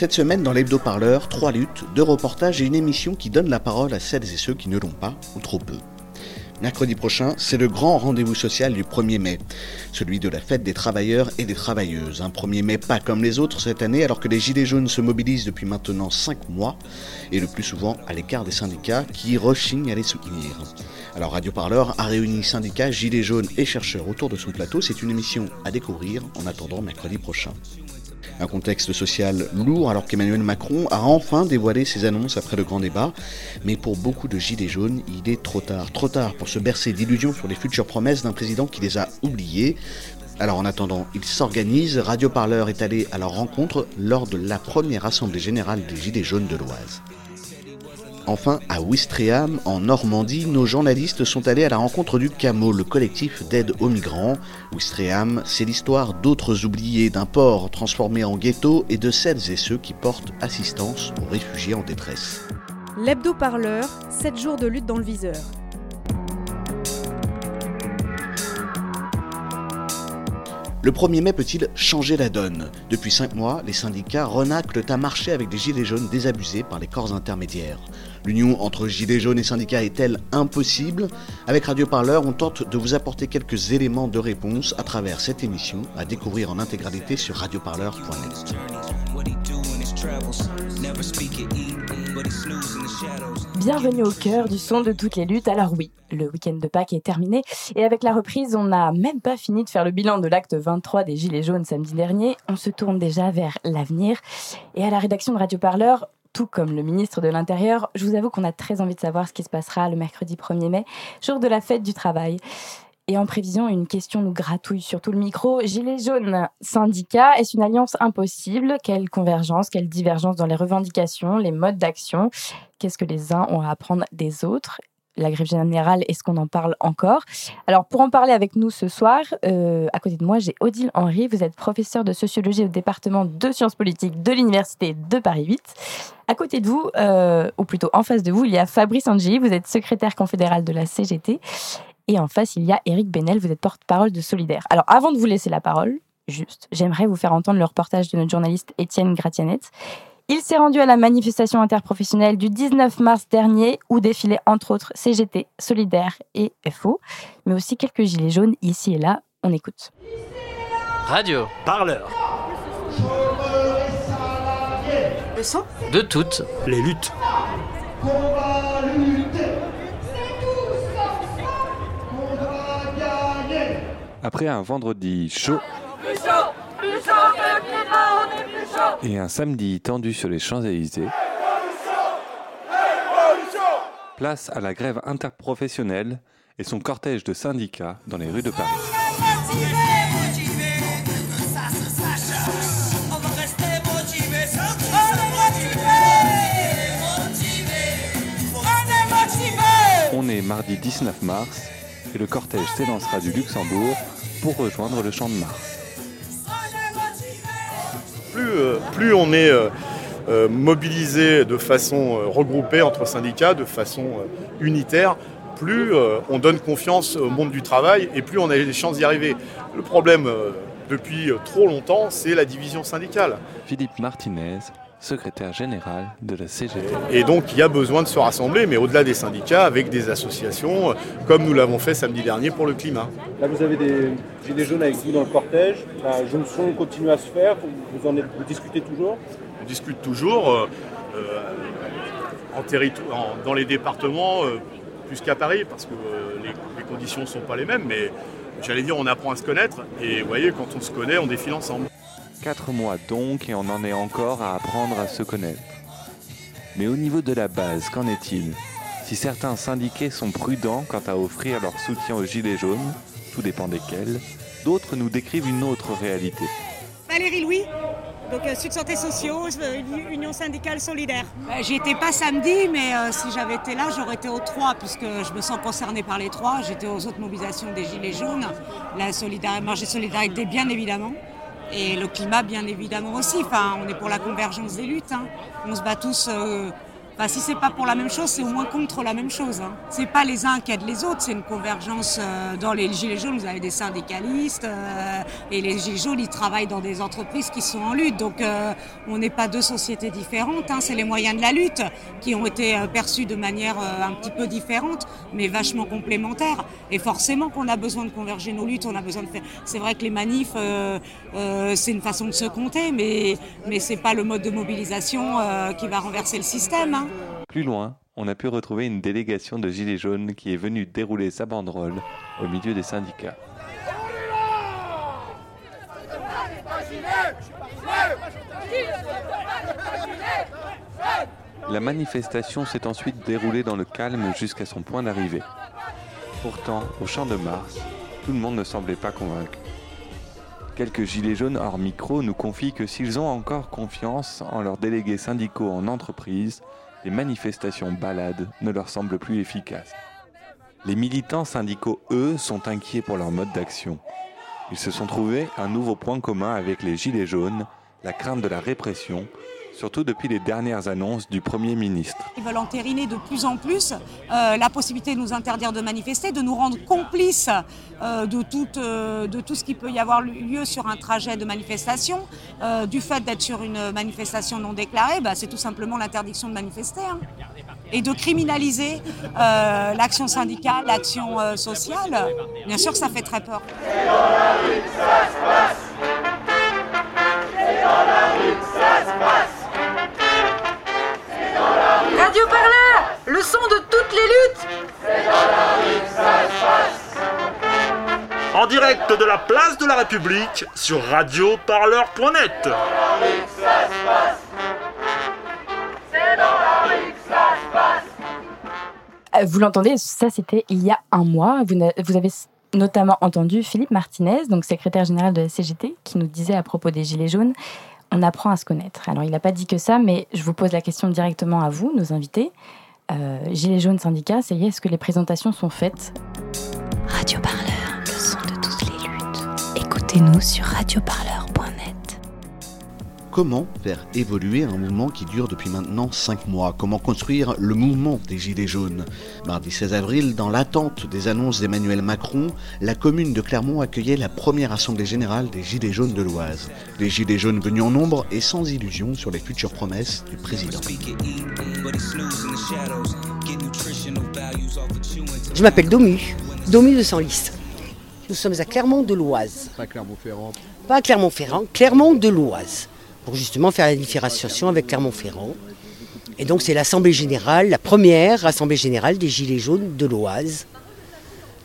Cette semaine, dans l'hebdo-parleur, trois luttes, deux reportages et une émission qui donne la parole à celles et ceux qui ne l'ont pas, ou trop peu. Mercredi prochain, c'est le grand rendez-vous social du 1er mai, celui de la fête des travailleurs et des travailleuses. Un 1er mai pas comme les autres cette année, alors que les Gilets jaunes se mobilisent depuis maintenant 5 mois, et le plus souvent à l'écart des syndicats qui rechignent à les soutenir. Alors Radio Parleur a réuni syndicats, Gilets jaunes et chercheurs autour de son plateau. C'est une émission à découvrir en attendant mercredi prochain. Un contexte social lourd alors qu'Emmanuel Macron a enfin dévoilé ses annonces après le grand débat. Mais pour beaucoup de gilets jaunes, il est trop tard. Trop tard pour se bercer d'illusions sur les futures promesses d'un président qui les a oubliées. Alors en attendant, ils s'organisent. Radio Parleur est allé à leur rencontre lors de la première assemblée générale des Gilets jaunes de l'Oise. Enfin, à Ouistreham, en Normandie, nos journalistes sont allés à la rencontre du CAMO, le collectif d'aide aux migrants. Ouistreham, c'est l'histoire d'autres oubliés d'un port transformé en ghetto et de celles et ceux qui portent assistance aux réfugiés en détresse. L'hebdo-parleur, 7 jours de lutte dans le viseur. Le 1er mai peut-il changer la donne? Depuis 5 mois, les syndicats renaclent à marcher avec des gilets jaunes désabusés par les corps intermédiaires. L'union entre gilets jaunes et syndicats est-elle impossible? Avec Radio Parleur, on tente de vous apporter quelques éléments de réponse à travers cette émission à découvrir en intégralité sur radioparleur.net. Bienvenue au cœur du son de toutes les luttes. Alors oui, le week-end de Pâques est terminé et avec la reprise, on n'a même pas fini de faire le bilan de l'acte 23 des Gilets jaunes samedi dernier. On se tourne déjà vers l'avenir. Et à la rédaction de Radio Parleur, tout comme le ministre de l'Intérieur, je vous avoue qu'on a très envie de savoir ce qui se passera le mercredi 1er mai, jour de la fête du travail. Et en prévision, une question nous gratouille sur tout le micro. Gilets jaunes, syndicat, est-ce une alliance impossible? Quelle convergence, quelle divergence dans les revendications, les modes d'action? Qu'est-ce que les uns ont à apprendre des autres? La grève générale, est-ce qu'on en parle encore? Alors, pour en parler avec nous ce soir, euh, à côté de moi, j'ai Odile Henry. Vous êtes professeur de sociologie au département de sciences politiques de l'Université de Paris 8. À côté de vous, euh, ou plutôt en face de vous, il y a Fabrice Angi. Vous êtes secrétaire confédéral de la CGT. Et en face, il y a Eric Benel. Vous êtes porte-parole de Solidaire. Alors, avant de vous laisser la parole, juste, j'aimerais vous faire entendre le reportage de notre journaliste Étienne Gratianette. Il s'est rendu à la manifestation interprofessionnelle du 19 mars dernier où défilaient entre autres CGT, Solidaire et FO, mais aussi quelques gilets jaunes ici et là. On écoute. Radio. Parleur. Le son De toutes. Les luttes. Après un vendredi chaud. Et un samedi tendu sur les Champs-Élysées, place à la grève interprofessionnelle et son cortège de syndicats dans les rues de Paris. On est mardi 19 mars et le cortège s'élancera du Luxembourg pour rejoindre le Champ de Mars. Plus, euh, plus on est euh, euh, mobilisé de façon regroupée entre syndicats, de façon unitaire, plus on donne confiance au monde du travail et plus on a les chances d'y arriver. Le problème depuis trop longtemps, c'est la division syndicale. Philippe Martinez, secrétaire général de la CGT. Et donc il y a besoin de se rassembler, mais au-delà des syndicats, avec des associations, euh, comme nous l'avons fait samedi dernier pour le climat. Là, vous avez des gilets jaunes avec vous dans le cortège. La son continue à se faire. Vous, en êtes, vous discutez toujours? On discute toujours euh, euh, en dans les départements euh, plus qu'à Paris, parce que euh, les, les conditions ne sont pas les mêmes, mais j'allais dire on apprend à se connaître, et vous voyez, quand on se connaît, on défile ensemble. Quatre mois donc et on en est encore à apprendre à se connaître. Mais au niveau de la base, qu'en est-il? Si certains syndiqués sont prudents quant à offrir leur soutien aux Gilets jaunes, tout dépend desquels, d'autres nous décrivent une autre réalité. Valérie Louis Donc euh, Sud Santé Sociaux, euh, Union syndicale solidaire. Euh, J'y étais pas samedi, mais euh, si j'avais été là, j'aurais été aux trois, puisque je me sens concernée par les trois. J'étais aux autres mobilisations des Gilets jaunes, la solidarité, marche de solidarité bien évidemment, et le climat bien évidemment aussi. Enfin, on est pour la convergence des luttes. hein. On se bat tous. euh, enfin, si c'est pas pour la même chose, c'est au moins contre la même chose. Hein. C'est pas les uns qui aident les autres, c'est une convergence. euh, dans les Gilets jaunes, vous avez des syndicalistes, euh, et les Gilets jaunes, ils travaillent dans des entreprises qui sont en lutte. Donc, euh, on n'est pas deux sociétés différentes. hein. C'est les moyens de la lutte qui ont été euh, perçus de manière euh, un petit peu différente, mais vachement complémentaire. Et forcément qu'on a besoin de converger nos luttes, on a besoin de faire. C'est vrai que les manifs, euh, c'est une façon de se compter, mais mais c'est pas le mode de mobilisation qui va renverser le système. hein. Plus loin, on a pu retrouver une délégation de Gilets jaunes qui est venue dérouler sa banderole au milieu des syndicats. La manifestation s'est ensuite déroulée dans le calme jusqu'à son point d'arrivée. Pourtant, au champ de Mars, tout le monde ne semblait pas convaincu. Quelques gilets jaunes hors micro nous confient que s'ils ont encore confiance en leurs délégués syndicaux en entreprise, les manifestations balades ne leur semblent plus efficaces. Les militants syndicaux, eux, sont inquiets pour leur mode d'action. Ils se sont trouvés un nouveau point commun avec les gilets jaunes, la crainte de la répression, surtout depuis les dernières annonces du Premier ministre. Ils veulent entériner de plus en plus euh, la possibilité de nous interdire de manifester, de nous rendre complices euh, de, tout, euh, de tout ce qui peut y avoir lieu sur un trajet de manifestation. Du fait d'être sur une manifestation non déclarée, bah, c'est tout simplement l'interdiction de manifester. hein. Et de criminaliser l'action syndicale, l'action sociale, bien sûr que ça fait très peur. Radio direct de la place de la République sur radioparleur.net. Euh, Vous l'entendez, ça c'était il y a un mois. Vous, avez notamment entendu Philippe Martinez, donc secrétaire général de la CGT, qui nous disait à propos des Gilets jaunes on apprend à se connaître. Alors il n'a pas dit que ça, mais je vous pose la question directement à vous, nos invités. Euh, Gilets jaunes syndicats, ça y est, est-ce que les présentations sont faites? Radio Parleur, Écoutez-nous sur radioparleur.net. Comment faire évoluer un mouvement qui dure depuis maintenant 5 mois? Comment construire le mouvement des Gilets jaunes? Mardi 16 avril, dans l'attente des annonces d'Emmanuel Macron, la commune de Clermont accueillait la première assemblée générale des Gilets jaunes de l'Oise. Des Gilets jaunes venus en nombre et sans illusion sur les futures promesses du président. Je m'appelle Domu, Domu de Senlis. Nous sommes à Clermont de l'Oise. Pas Clermont-Ferrand. Pas à Clermont-Ferrand, Clermont de l'Oise. Pour justement faire la différenciation avec Clermont-Ferrand. Et donc c'est l'Assemblée Générale, la première Assemblée Générale des Gilets jaunes de l'Oise.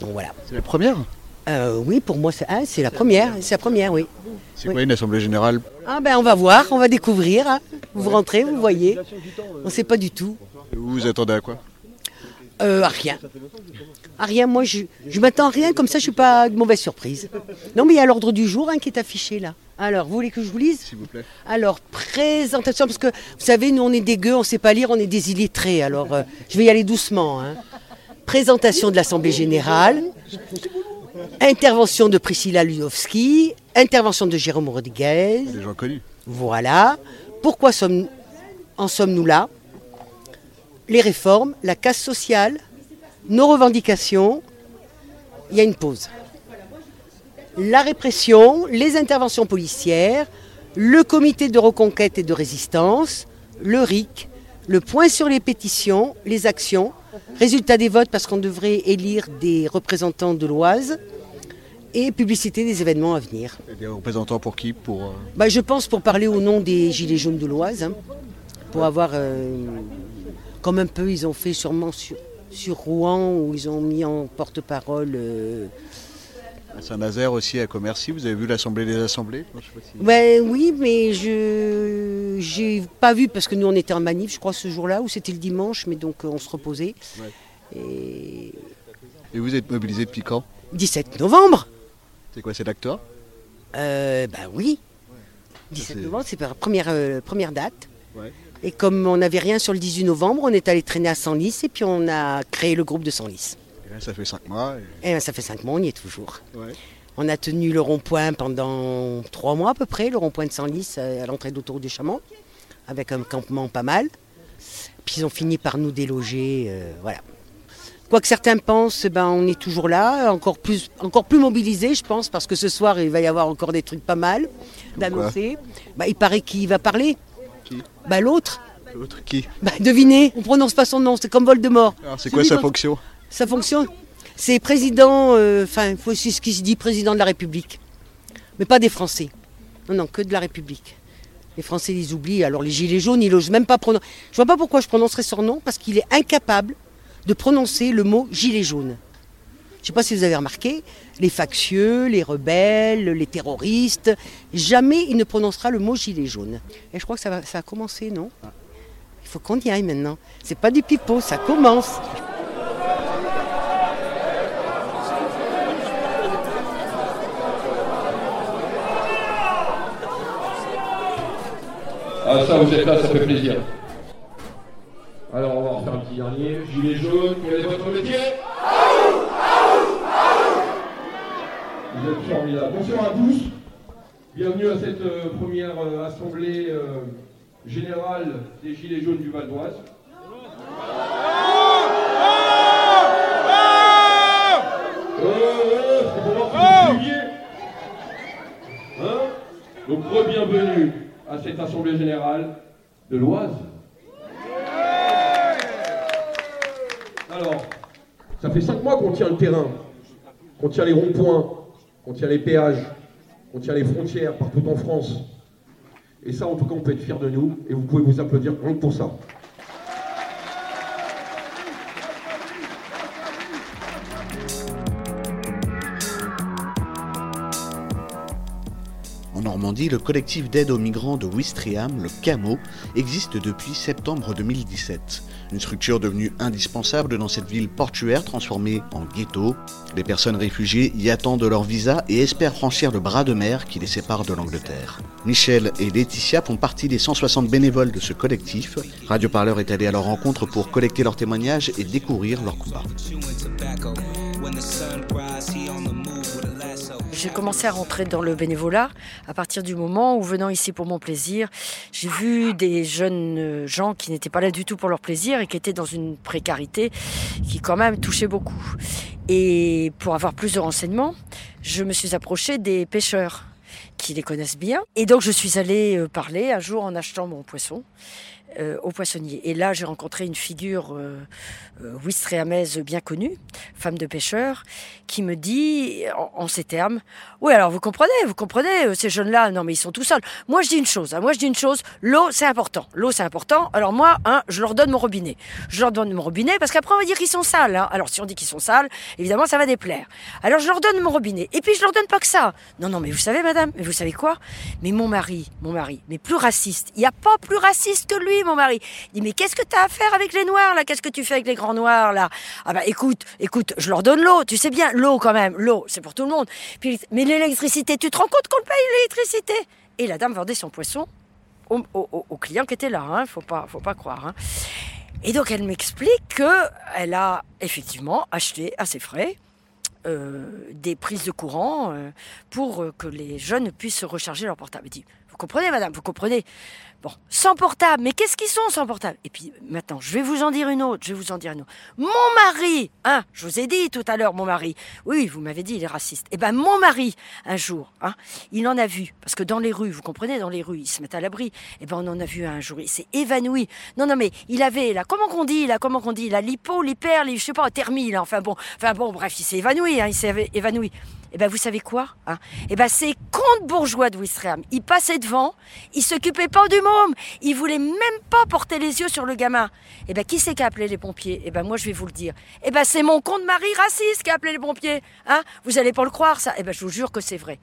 Donc voilà. C'est la première? Euh, Oui, pour moi c'est ah, c'est la première, c'est la première, oui. C'est quoi une assemblée générale? Ah ben on va voir, on va découvrir. hein. Vous rentrez, vous voyez. On ne sait pas du tout. Vous vous attendez à quoi? Euh, à rien. À rien, moi je, je m'attends à rien, comme ça je suis pas de mauvaise surprise. Non mais il y a l'ordre du jour hein, qui est affiché là. Alors, vous voulez que je vous lise? S'il vous plaît. Alors, présentation, parce que vous savez, nous on est des gueux, on ne sait pas lire, on est des illettrés. Alors, euh, je vais y aller doucement. hein. Présentation de l'Assemblée Générale, intervention de Priscilla Ludowski, intervention de Jérôme Rodriguez. Des gens connus. Voilà. Pourquoi sommes, en sommes-nous là? Les réformes, la casse sociale, nos revendications. Il y a une pause. La répression, les interventions policières, le comité de reconquête et de résistance, le RIC, le point sur les pétitions, les actions, résultat des votes parce qu'on devrait élire des représentants de l'Oise et publicité des événements à venir. Et Des représentants pour qui? Pour. euh, Bah, je pense pour parler au nom des Gilets jaunes de l'Oise, hein, pour avoir, euh, comme un peu ils ont fait sûrement sur, sur Rouen, où ils ont mis en porte-parole. euh, à Saint-Nazaire aussi, à Commercy. Vous avez vu l'assemblée des assemblées? Je sais pas si- Ben oui, mais je j'ai pas vu parce que nous on était en manif, je crois ce jour-là, ou c'était le dimanche, mais donc euh, on se reposait. Ouais. Et Et vous êtes mobilisé depuis quand? 17 novembre. C'est quoi, c'est l'acteur Euh, ben oui. 17 novembre, c'est la première, euh, première date. Ouais. Et comme on n'avait rien sur le 18 novembre, on est allé traîner à Senlis et puis on a créé le groupe de Senlis. Et là, ça fait 5 mois. et- Et ben, ça fait 5 mois, on y est toujours. Ouais. On a tenu le rond-point pendant 3 mois à peu près, le rond-point de Senlis euh, à l'entrée d'autoroute du Chamon, avec un campement pas mal. Puis ils ont fini par nous déloger, euh, voilà. Quoi que certains pensent, eh ben, on est toujours là, encore plus, encore plus mobilisés, je pense, parce que ce soir, il va y avoir encore des trucs pas mal d'annoncer. Bah, il paraît qu'il va parler. Qui bah, L'autre. L'autre qui Bah, devinez, on prononce pas son nom, c'est comme Voldemort. Alors, c'est Celui quoi sa fonction Sa fonction C'est président, euh, enfin, faut c'est ce qui se dit président de la République. Mais pas des Français. Non, non, que de la République. Les Français les oublient, alors les Gilets jaunes, ils n'osent même pas prononcer. Je vois pas pourquoi je prononcerais son nom, parce qu'il est incapable de prononcer le mot Gilets jaunes. Je ne sais pas si vous avez remarqué, les factieux, les rebelles, les terroristes, jamais il ne prononcera le mot gilet jaune. Et je crois que ça, va, ça a commencé, non? Il faut qu'on y aille maintenant. C'est pas du pipeau, ça commence. Ah ça, vous êtes là, ça fait plaisir. Alors on va en faire un petit dernier. Gilet jaune, quel est votre métier Vous êtes formidables. Bonsoir à tous. Bienvenue à cette euh, première euh, assemblée euh, générale des Gilets jaunes du Val d'Oise. Suiviez. Hein Donc re-bienvenue à cette assemblée générale de l'Oise. Alors, ça fait cinq mois qu'on tient le terrain, qu'on tient les ronds-points, qu'on tient les péages, qu'on tient les frontières partout en France. Et ça, en tout cas, on peut être fiers de nous et vous pouvez vous applaudir pour ça. Normandie, le collectif d'aide aux migrants de Ouistreham, le CAMO, existe depuis septembre 2017. Une structure devenue indispensable dans cette ville portuaire transformée en ghetto. Les personnes réfugiées y attendent leur visa et espèrent franchir le bras de mer qui les sépare de l'Angleterre. Michel et Laetitia font partie des 160 bénévoles de ce collectif. Radio Parleur est allé à leur rencontre pour collecter leurs témoignages et découvrir leur combat. J'ai commencé à rentrer dans le bénévolat à partir du moment où, venant ici pour mon plaisir, j'ai vu des jeunes euh, gens qui n'étaient pas là du tout pour leur plaisir et qui étaient dans une précarité qui quand même touchait beaucoup. Et pour avoir plus de renseignements, je me suis approchée des pêcheurs qui les connaissent bien. Et donc je suis allée euh, parler un jour en achetant mon poisson euh, au poissonnier. Et là, j'ai rencontré une figure euh, euh, bien connue, femme de pêcheur, qui me dit en, en ces termes Oui, alors vous comprenez, vous comprenez, euh, ces jeunes-là, non, mais ils sont tout seuls. Moi, je dis une chose, hein, moi, je dis une chose l'eau, c'est important. L'eau, c'est important. Alors, moi, hein, je leur donne mon robinet. Je leur donne mon robinet parce qu'après, on va dire qu'ils sont sales. hein. Alors, si on dit qu'ils sont sales, évidemment, ça va déplaire. Alors, je leur donne mon robinet. Et puis, je leur donne pas que ça. Non, non, mais vous savez, madame, mais vous savez quoi? Mais mon mari, mon mari, mais plus raciste. Il n'y a pas plus raciste que lui, mon mari. Il dit, mais qu'est-ce que tu as à faire avec les noirs, là? Qu'est-ce que tu fais avec les grands noirs, là? Ah, bah, écoute, écoute, je leur donne l'eau. Tu sais bien, l'eau, quand même. L'eau, c'est pour tout le monde. Puis, mais l'électricité, tu te rends compte qu'on paye l'électricité? Et la dame vendait son poisson au, au- au- client qui était là, hein, faut pas, faut pas croire. hein. Et donc elle m'explique que elle a effectivement acheté à ses frais euh, des prises de courant euh, pour euh, que les jeunes puissent se recharger leur portable. Elle dit, vous comprenez, madame, vous comprenez? Bon, sans portable, mais qu'est-ce qu'ils sont sans portable? Et puis maintenant, je vais vous en dire une autre, je vais vous en dire une autre. Mon mari, hein, je vous ai dit tout à l'heure, mon mari, oui, vous m'avez dit, il est raciste. Eh ben, mon mari, un jour, hein, il en a vu, parce que dans les rues, vous comprenez, dans les rues, ils se mettent à l'abri. Eh ben, on en a vu un jour, il s'est évanoui. Non, non, mais il avait, là, comment qu'on dit, là, comment qu'on dit, la lipo, l'hyper, les- je sais pas, thermie, là, enfin bon, enfin bon, bref, il s'est évanoui, hein, il s'est éva- évanoui. Eh ben, vous savez quoi hein? Eh ben, ces comptes bourgeois de Wistreham, ils passaient devant, ils s'occupaient pas du môme, ils voulaient même pas porter les yeux sur le gamin. Eh ben, qui c'est qui a appelé les pompiers? Eh ben, moi, je vais vous le dire. Eh ben, c'est mon compte mari raciste qui a appelé les pompiers. Hein? Vous allez pas le croire, ça Eh ben, je vous jure que c'est vrai.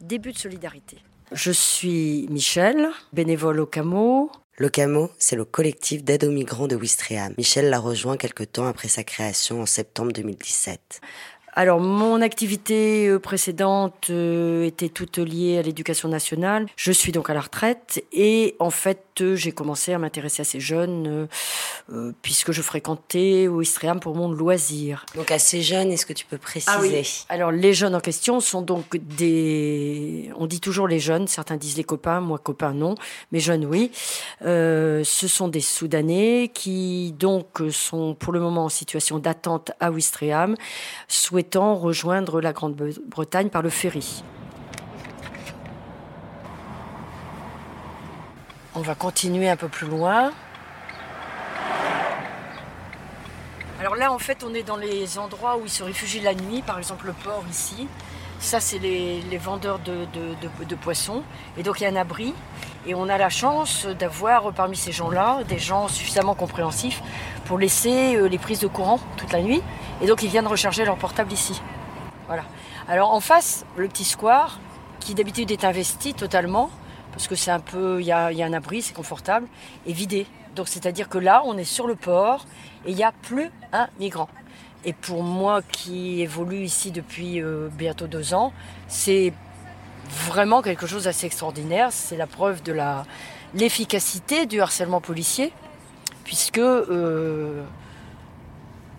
Début de solidarité. Je suis Michel, bénévole au CAMO. Le CAMO, c'est le collectif d'aide aux migrants de Ouistreham. Michel l'a rejoint quelque temps après sa création en septembre 2017. Alors, mon activité euh, précédente euh, était toute liée à l'éducation nationale. Je suis donc à la retraite et en fait, euh, j'ai commencé à m'intéresser à ces jeunes puisque je fréquentais au Istréam pour mon loisir. Donc, à ces jeunes, est-ce que tu peux préciser ah oui. Alors, les jeunes en question sont donc des. On dit toujours les jeunes, certains disent les copains, moi copains non, mais jeunes oui. ce sont des Soudanais qui donc sont pour le moment en situation d'attente à Ouistreham, rejoindre la Grande-Bretagne par le ferry. On va continuer un peu plus loin. Alors là, en fait, on est dans les endroits où ils se réfugient la nuit, par exemple le port ici. Ça, c'est les, vendeurs de, de, poissons. Et donc, il y a un abri. Et on a la chance d'avoir parmi ces gens-là des gens suffisamment compréhensifs pour laisser euh, les prises de courant toute la nuit. Et donc, ils viennent recharger leur portable ici. Voilà. Alors, en face, le petit square, qui d'habitude est investi totalement, parce que c'est un peu, il y a, un abri, c'est confortable, est vidé. Donc, c'est-à-dire que là, on est sur le port et il n'y a plus un migrant. Et pour moi qui évolue ici depuis euh, bientôt deux ans, c'est vraiment quelque chose d'assez extraordinaire. C'est la preuve de l'efficacité du harcèlement policier, puisque euh,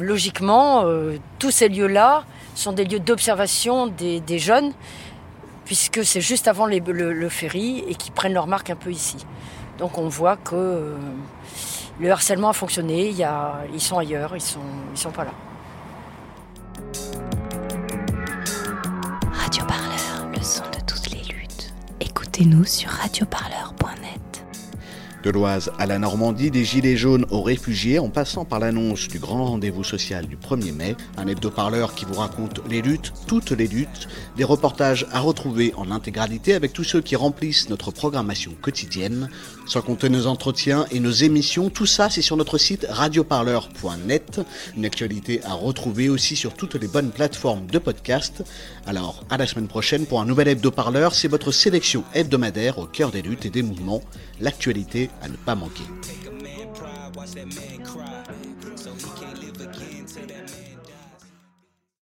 logiquement, euh, tous ces lieux-là sont des lieux d'observation des, jeunes, puisque c'est juste avant le, ferry et qui prennent leur marque un peu ici. Donc on voit que le harcèlement a fonctionné, il ils sont ailleurs, ils ne sont, sont pas là. nous sur radioparleur.net. De l'Oise à la Normandie, des Gilets jaunes aux réfugiés, en passant par l'annonce du grand rendez-vous social du 1er mai, un hebdo-parleur qui vous raconte les luttes, toutes les luttes, des reportages à retrouver en intégralité avec tous ceux qui remplissent notre programmation quotidienne, sans compter nos entretiens et nos émissions, tout ça c'est sur notre site radioparleur.net, une actualité à retrouver aussi sur toutes les bonnes plateformes de podcast. Alors, à la semaine prochaine pour un nouvel hebdo-parleur, c'est votre sélection hebdomadaire au cœur des luttes et des mouvements, l'actualité à ne pas manquer.